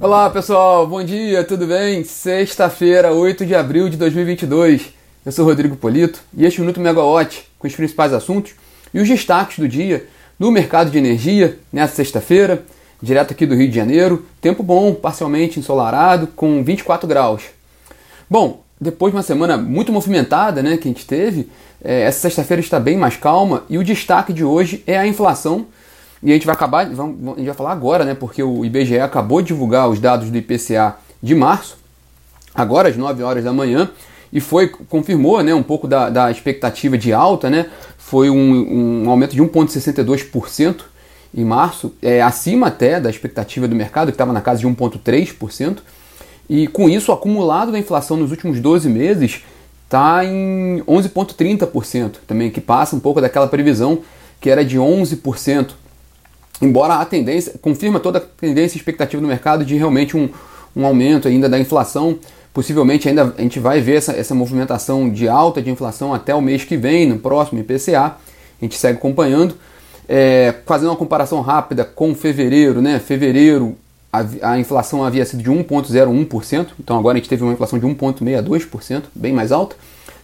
Olá pessoal, bom dia, tudo bem? Sexta-feira, 8 de abril de 2022. Eu sou Rodrigo Polito e este é o Minuto Megawatt com os principais assuntos e os destaques do dia no mercado de energia nessa sexta-feira, direto aqui do Rio de Janeiro. Tempo bom, parcialmente ensolarado, com 24 graus. Bom, depois de uma semana muito movimentada né, que a gente teve, é, essa sexta-feira está bem mais calma e o destaque de hoje é a inflação e a gente vai acabar, vamos, a gente vai falar agora, né? Porque o IBGE acabou de divulgar os dados do IPCA de março, agora às 9 horas da manhã, e foi, confirmou né, um pouco da, da expectativa de alta, né? Foi um, um aumento de 1,62% em março, é, acima até da expectativa do mercado, que estava na casa de 1,3%. E com isso, o acumulado da inflação nos últimos 12 meses está em 11,30%, também que passa um pouco daquela previsão que era de 11% embora a tendência, confirma toda a tendência e expectativa do mercado de realmente um, um aumento ainda da inflação, possivelmente ainda a gente vai ver essa, essa movimentação de alta de inflação até o mês que vem, no próximo IPCA, a gente segue acompanhando. É, fazendo uma comparação rápida com fevereiro, né? Fevereiro a, a inflação havia sido de 1,01%, então agora a gente teve uma inflação de 1,62%, bem mais alta.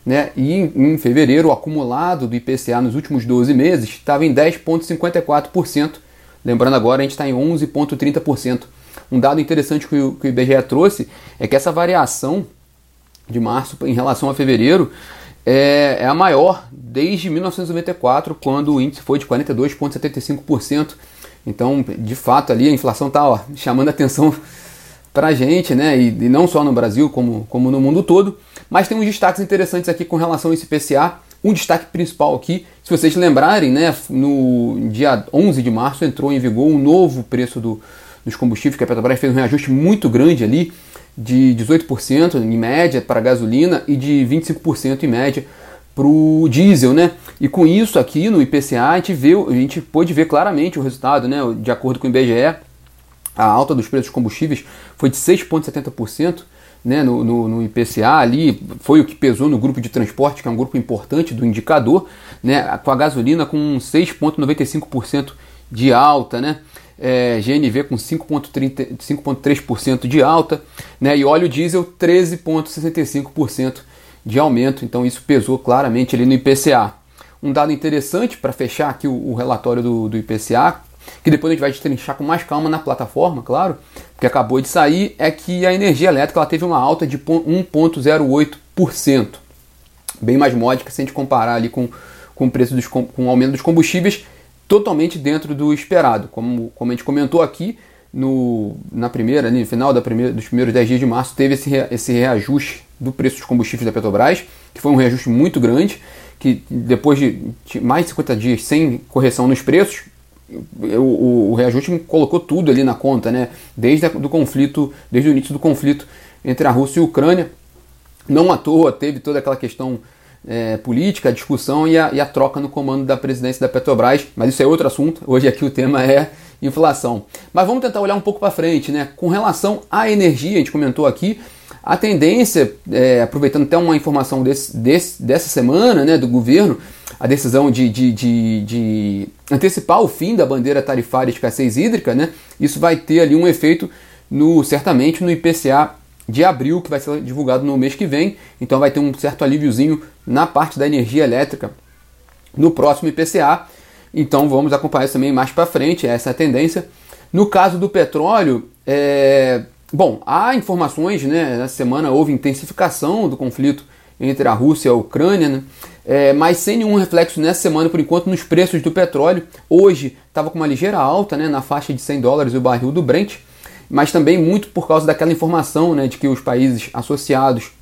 Né? E em, em fevereiro, o acumulado do IPCA nos últimos 12 meses estava em 10,54%, Lembrando agora, a gente está em 11,30%. Um dado interessante que o, que o IBGE trouxe é que essa variação de março em relação a fevereiro é, é a maior desde 1994, quando o índice foi de 42,75%. Então, de fato, ali a inflação está chamando atenção para a gente, né? E, e, não só no Brasil, como, como no mundo todo. Mas tem uns destaques interessantes aqui com relação a esse IPCA. Um destaque principal aqui, se vocês lembrarem, né, no dia 11 de março entrou em vigor um novo preço do, dos combustíveis, que a Petrobras fez um reajuste muito grande ali, de 18% em média para a gasolina e de 25% em média para o diesel, né? E com isso aqui no IPCA a gente, viu, a gente pôde ver claramente o resultado, né? De acordo com o IBGE, a alta dos preços dos combustíveis foi de 6,70%, né, no, no, no, IPCA ali, foi o que pesou no grupo de transporte, que é um grupo importante do indicador, né, com a gasolina com 6,95% de alta, né, é, GNV com 5,3% de alta, né, e óleo diesel 13,65% de aumento, então isso pesou claramente ali no IPCA. Um dado interessante para fechar aqui o, o relatório do, do IPCA, que depois a gente vai destrinchar com mais calma na plataforma, claro, porque acabou de sair, é que a energia elétrica ela teve uma alta de 1,08%. Bem mais módica se a gente comparar ali com, com o preço dos, com o aumento dos combustíveis, totalmente dentro do esperado. Como, como a gente comentou aqui, no, na primeira, no final da primeira, dos primeiros 10 dias de março, teve esse, esse reajuste do preço dos combustíveis da Petrobras, que foi um reajuste muito grande, que depois de mais de 50 dias sem correção nos preços, o, o, reajuste colocou tudo ali na conta, né? Desde a, do conflito, desde o início do conflito entre a Rússia e a Ucrânia. Não à toa teve toda aquela questão é, política, a discussão e a, e a, troca no comando da presidência da Petrobras, mas isso é outro assunto. Hoje aqui o tema é inflação. Mas vamos tentar olhar um pouco para frente, né? Com relação à energia, a gente comentou aqui, a tendência, é, aproveitando até uma informação desse, desse, dessa semana né, do governo, a decisão de, de, de, de, antecipar o fim da bandeira tarifária de escassez hídrica, né, isso vai ter ali um efeito no certamente no IPCA de abril, que vai ser divulgado no mês que vem. Então vai ter um certo alíviozinho na parte da energia elétrica no próximo IPCA. Então vamos acompanhar isso também mais para frente, essa é a tendência. No caso do petróleo, é, Bom, há informações, né? Na semana houve intensificação do conflito entre a Rússia e a Ucrânia, né? É, mas sem nenhum reflexo nessa semana, por enquanto, nos preços do petróleo. Hoje estava com uma ligeira alta, né, na faixa de 100 dólares o barril do Brent, mas também muito por causa daquela informação né, de que os países associados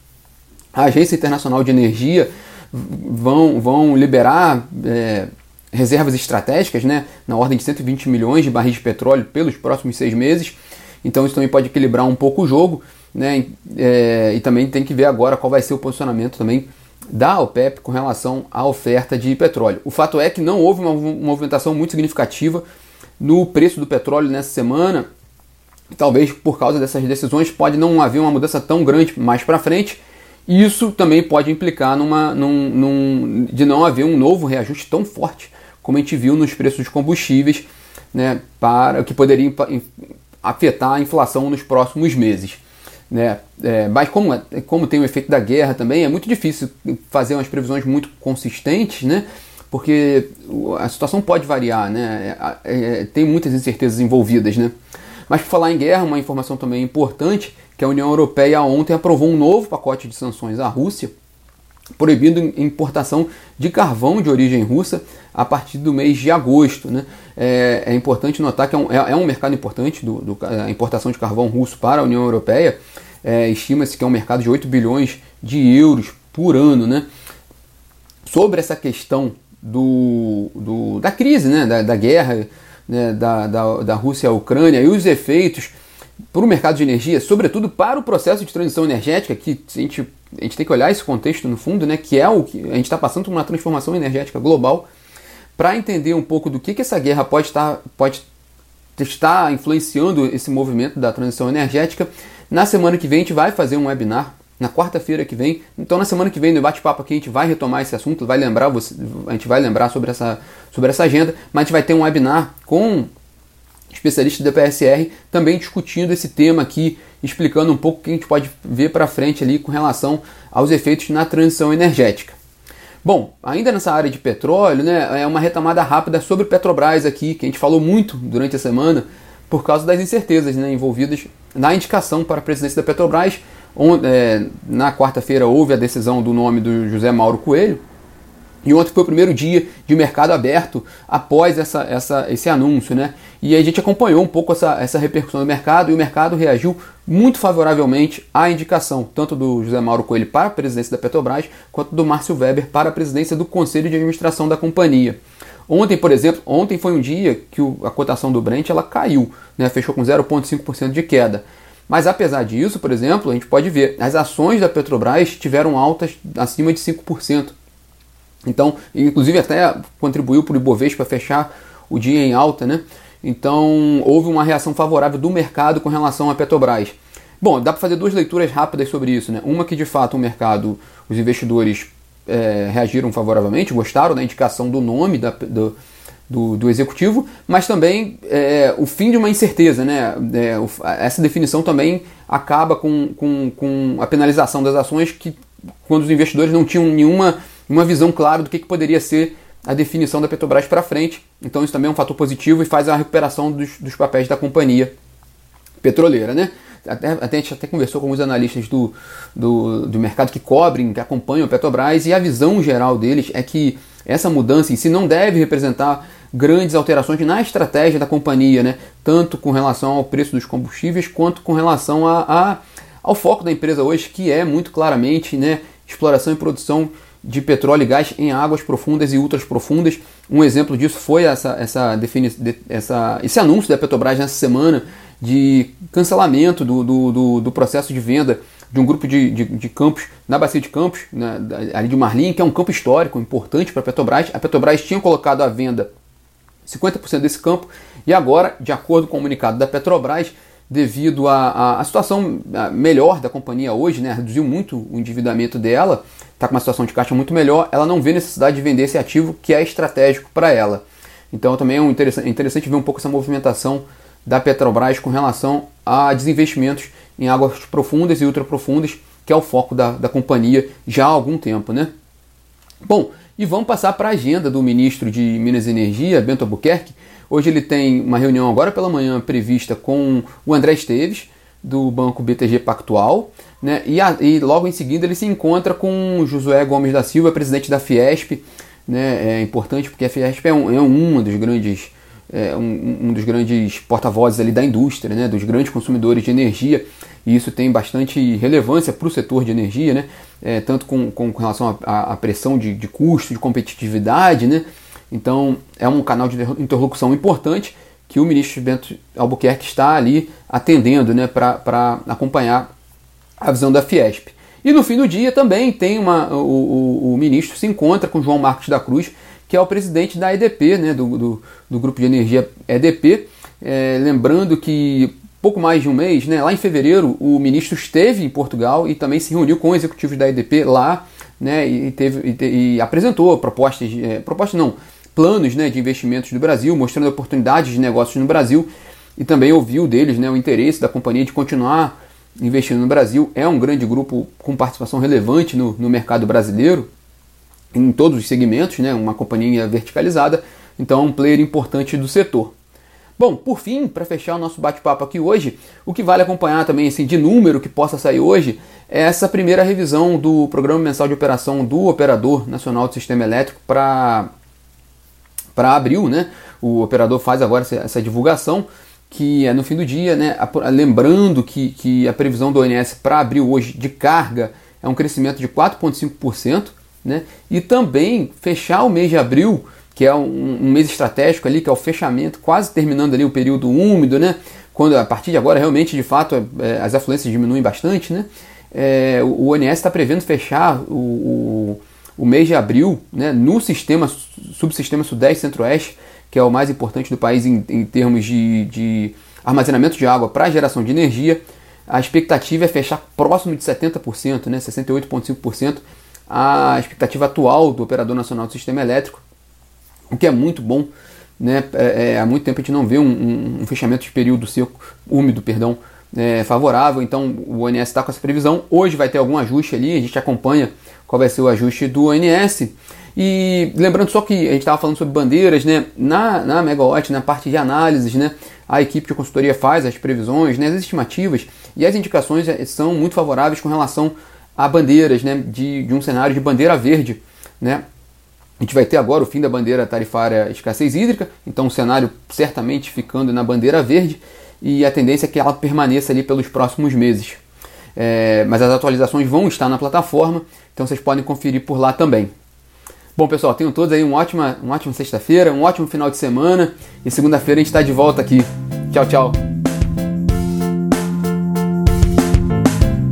à Agência Internacional de Energia vão, vão liberar é, reservas estratégicas né, na ordem de 120 milhões de barris de petróleo pelos próximos seis meses. Então isso também pode equilibrar um pouco o jogo, né? É, e também tem que ver agora qual vai ser o posicionamento também da OPEP com relação à oferta de petróleo. O fato é que não houve uma movimentação muito significativa no preço do petróleo nessa semana. Talvez por causa dessas decisões pode não haver uma mudança tão grande mais para frente. Isso também pode implicar numa, num, num, de não haver um novo reajuste tão forte como a gente viu nos preços dos combustíveis, né, para que poderia afetar a inflação nos próximos meses. Né? É, mas como, como tem o efeito da guerra também, é muito difícil fazer umas previsões muito consistentes, né? porque a situação pode variar, né? É, é, tem muitas incertezas envolvidas. Né? Mas por falar em guerra, uma informação também importante, que a União Europeia ontem aprovou um novo pacote de sanções à Rússia, proibindo importação de carvão de origem russa a partir do mês de agosto. Né? É, é importante notar que é um, é, é um mercado importante do, do, a importação de carvão russo para a União Europeia, é, estima-se que é um mercado de 8 bilhões de euros por ano. Né? Sobre essa questão do, do da crise, né? da, da guerra né? da, da, da Rússia à Ucrânia e os efeitos para o mercado de energia, sobretudo para o processo de transição energética, que a gente, a gente tem que olhar esse contexto no fundo, né, que é o que a gente está passando por uma transformação energética global, para entender um pouco do que, que essa guerra pode estar, pode estar influenciando esse movimento da transição energética. Na semana que vem a gente vai fazer um webinar, na quarta-feira que vem. Então na semana que vem no bate-papo aqui a gente vai retomar esse assunto, vai lembrar você, a gente vai lembrar sobre essa, sobre essa agenda, mas a gente vai ter um webinar com especialistas da PSR também discutindo esse tema aqui, explicando um pouco o que a gente pode ver para frente ali com relação aos efeitos na transição energética. Bom, ainda nessa área de petróleo, né, é uma retomada rápida sobre Petrobras aqui, que a gente falou muito durante a semana, por causa das incertezas né, envolvidas na indicação para a presidência da Petrobras. Onde, é, na quarta-feira houve a decisão do nome do José Mauro Coelho. E ontem foi o primeiro dia de mercado aberto após essa, essa, esse anúncio, né? E a gente acompanhou um pouco essa, essa repercussão do mercado e o mercado reagiu muito favoravelmente à indicação, tanto do José Mauro Coelho para a presidência da Petrobras, quanto do Márcio Weber para a presidência do Conselho de Administração da companhia. Ontem, por exemplo, ontem foi um dia que a cotação do Brent ela caiu, né, fechou com 0,5% de queda. Mas apesar disso, por exemplo, a gente pode ver, as ações da Petrobras tiveram altas acima de 5%. Então, inclusive até contribuiu para o Ibovespa fechar o dia em alta, né? Então, houve uma reação favorável do mercado com relação à Petrobras. Bom, dá para fazer duas leituras rápidas sobre isso, né? Uma que de fato o mercado, os investidores é, reagiram favoravelmente, gostaram da indicação do nome da, do, do, do, executivo, mas também é, o fim de uma incerteza. Né? É, essa definição também acaba com, com, com, a penalização das ações que, quando os investidores não tinham nenhuma uma visão clara do que, que poderia ser a definição da Petrobras para frente. Então isso também é um fator positivo e faz a recuperação dos, dos papéis da companhia petroleira. Né? até, até, a gente até conversou com alguns analistas do, do, do mercado que cobrem, que acompanham a Petrobras, e a visão geral deles é que essa mudança em si não deve representar grandes alterações na estratégia da companhia, né? tanto com relação ao preço dos combustíveis quanto com relação a, a ao foco da empresa hoje, que é muito claramente né, exploração e produção de petróleo e gás em águas profundas e ultras profundas. Um exemplo disso foi essa, essa, defini essa, esse anúncio da Petrobras nessa semana de cancelamento do, do, do, do processo de venda de um grupo de, de, de campos na Bacia de Campos, ali de Marlim, que é um campo histórico importante para a Petrobras. A Petrobras tinha colocado à venda 50% desse campo e agora, de acordo com o comunicado da Petrobras, devido à situação melhor da companhia hoje, né, reduziu muito o endividamento dela, está com uma situação de caixa muito melhor, ela não vê necessidade de vender esse ativo que é estratégico para ela. Então também é um interessante, é interessante ver um pouco essa movimentação da Petrobras com relação a desinvestimentos em águas profundas e ultraprofundas, que é o foco da, da companhia já há algum tempo. Né? Bom, e vamos passar para a agenda do ministro de Minas e Energia, Bento Albuquerque. Hoje ele tem uma reunião agora pela manhã prevista com o André Esteves, do Banco BTG Pactual, né? e, a, e logo em seguida ele se encontra com Josué Gomes da Silva, presidente da Fiesp. Né? É importante porque a Fiesp é, um, é uma dos grandes é, um, um, dos grandes porta-vozes ali da indústria, né, dos grandes consumidores de energia, e isso tem bastante relevância para o setor de energia, né, é, tanto com, com, relação à pressão de, de custo, de competitividade, né, então é um canal de interlocução importante que o ministro Bento Albuquerque está ali atendendo né, para acompanhar a visão da Fiesp. E no fim do dia também tem uma, o, o, o ministro se encontra com João Marcos da Cruz, que é o presidente da EDP, né, do, do, do grupo de energia EDP. É, lembrando que pouco mais de um mês, né, lá em fevereiro, o ministro esteve em Portugal e também se reuniu com executivos da EDP lá né, e, teve, e, e apresentou propostas, é, propostas não, planos né, de investimentos do Brasil, mostrando oportunidades de negócios no Brasil. e também ouviu deles né, o interesse da companhia de continuar investindo no Brasil. É um grande grupo com participação relevante no, no mercado brasileiro, em todos os segmentos, né, uma companhia verticalizada, então é um player importante do setor. Bom, por fim, para fechar o nosso bate-papo aqui hoje, o que vale acompanhar também assim, de número que possa sair hoje é essa primeira revisão do Programa Mensal de Operação do Operador Nacional do Sistema Elétrico para abril. Né? O operador faz agora essa, divulgação, que é no fim do dia, né? lembrando que, que a previsão do ONS para abril hoje de carga é um crescimento de 4,5%, né? e também fechar o mês de abril que é um, um, mês estratégico ali, que é o fechamento, quase terminando ali o período úmido, né? Quando a partir de agora realmente, de fato, é, as afluências diminuem bastante, né? É, o, ONS está prevendo fechar o, o, mês de abril né, no sistema, subsistema Sudeste Centro-Oeste, que é o mais importante do país em, em termos de, de armazenamento de água para geração de energia. A expectativa é fechar próximo de 70%, né, 68,5%, a expectativa atual do Operador Nacional do Sistema Elétrico o que é muito bom. Né? É, é, há muito tempo a gente não vê um, um, um fechamento de período seco, úmido, perdão, é, favorável. Então o ONS está com essa previsão. Hoje vai ter algum ajuste ali, a gente acompanha qual vai ser o ajuste do ONS. E lembrando só que a gente estava falando sobre bandeiras, né? Na, na Megawatt, na parte de análises, né? A equipe de consultoria faz as previsões, né? as estimativas e as indicações é, são muito favoráveis com relação a bandeiras, né? De, de um cenário de bandeira verde, né? A gente vai ter agora o fim da bandeira tarifária escassez hídrica, então o cenário certamente ficando na bandeira verde e a tendência é que ela permaneça ali pelos próximos meses. É, mas as atualizações vão estar na plataforma, então vocês podem conferir por lá também. Bom, pessoal, tenham todos aí uma ótima, uma ótima sexta-feira, um ótimo final de semana e segunda-feira a gente está de volta aqui. Tchau, tchau.